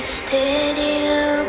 Feel your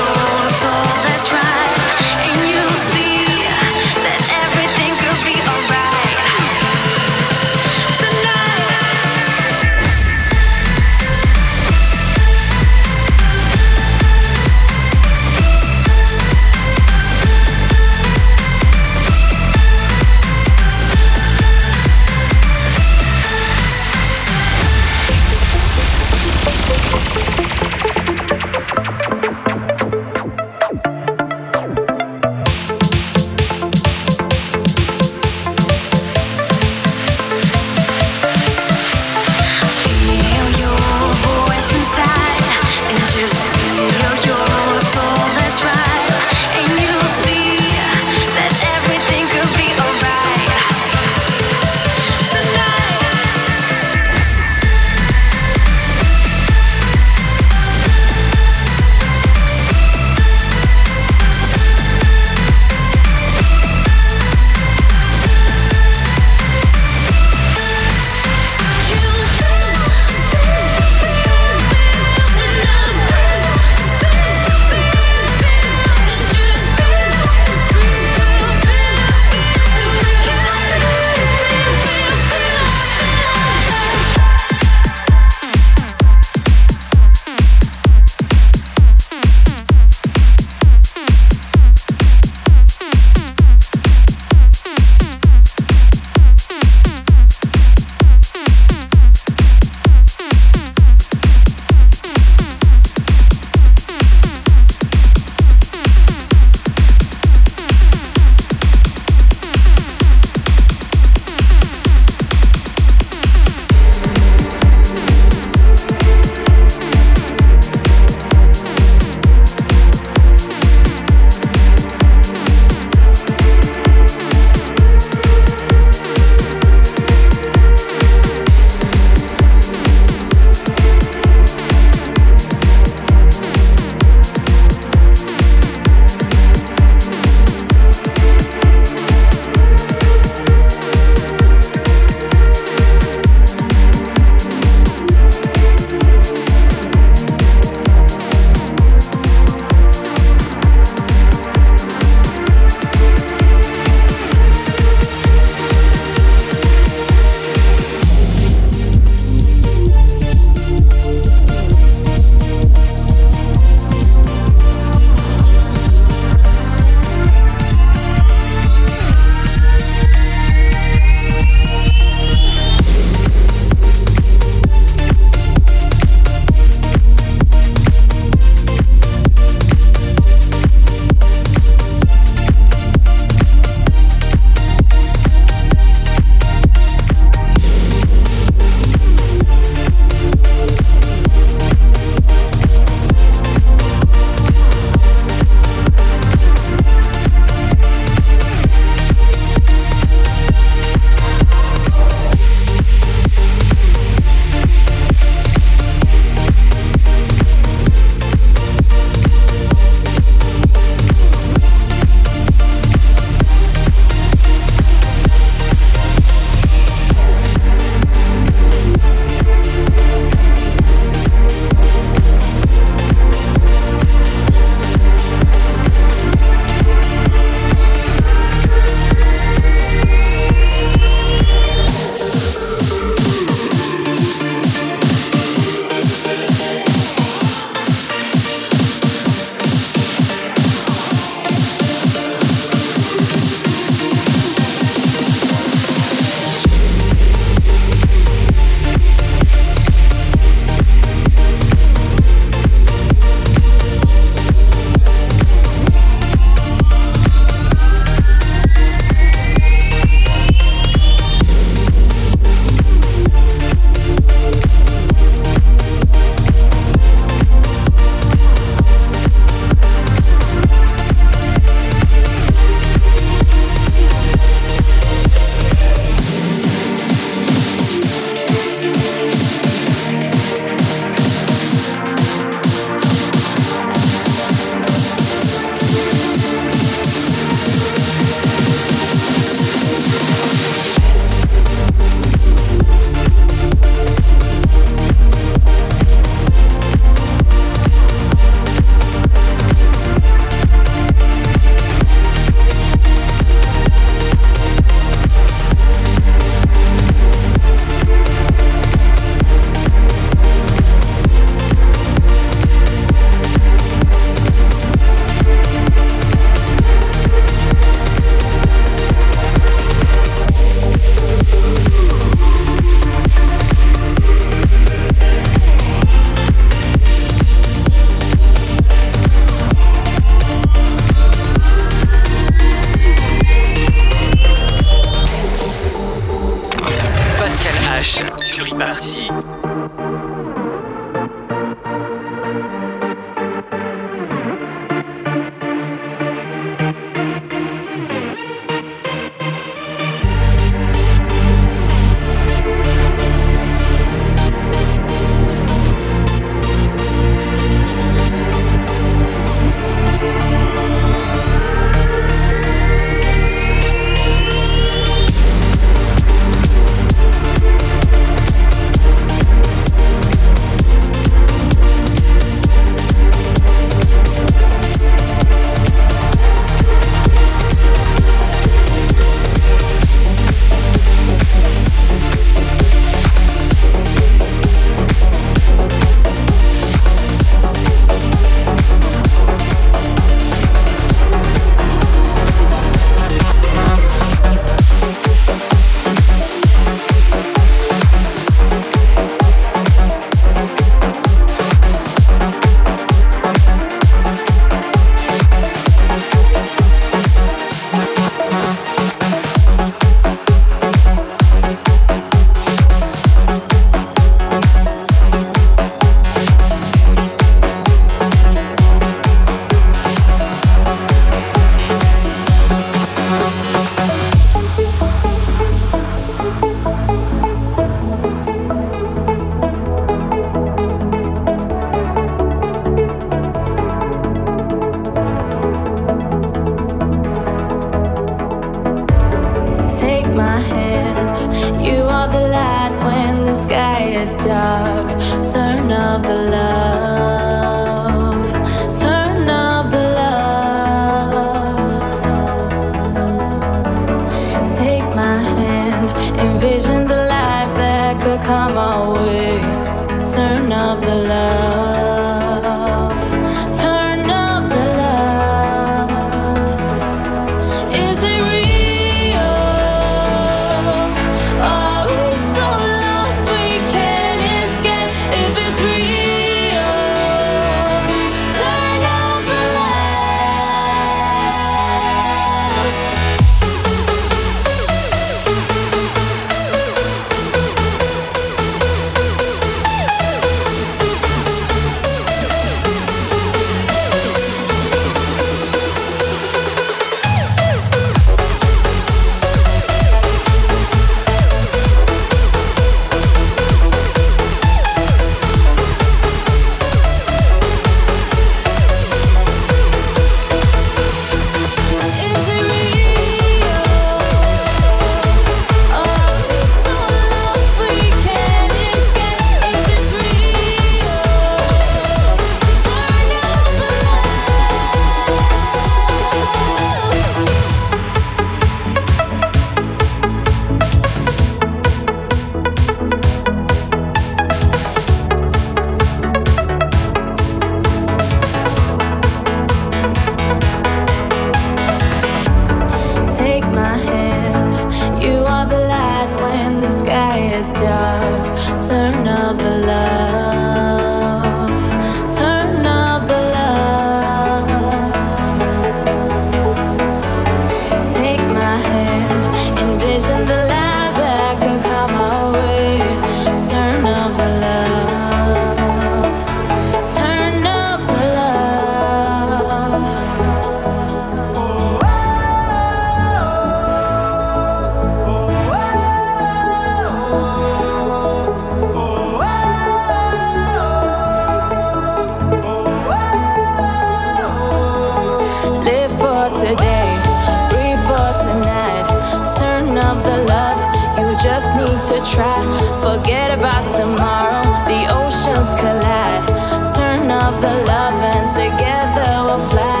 to try. Forget about tomorrow, the oceans collide. Turn up the love and together we'll fly.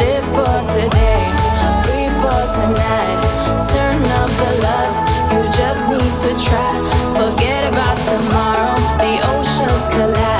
Live for today, breathe for tonight. Turn up the love, you just need to try. Forget about tomorrow, the oceans collide.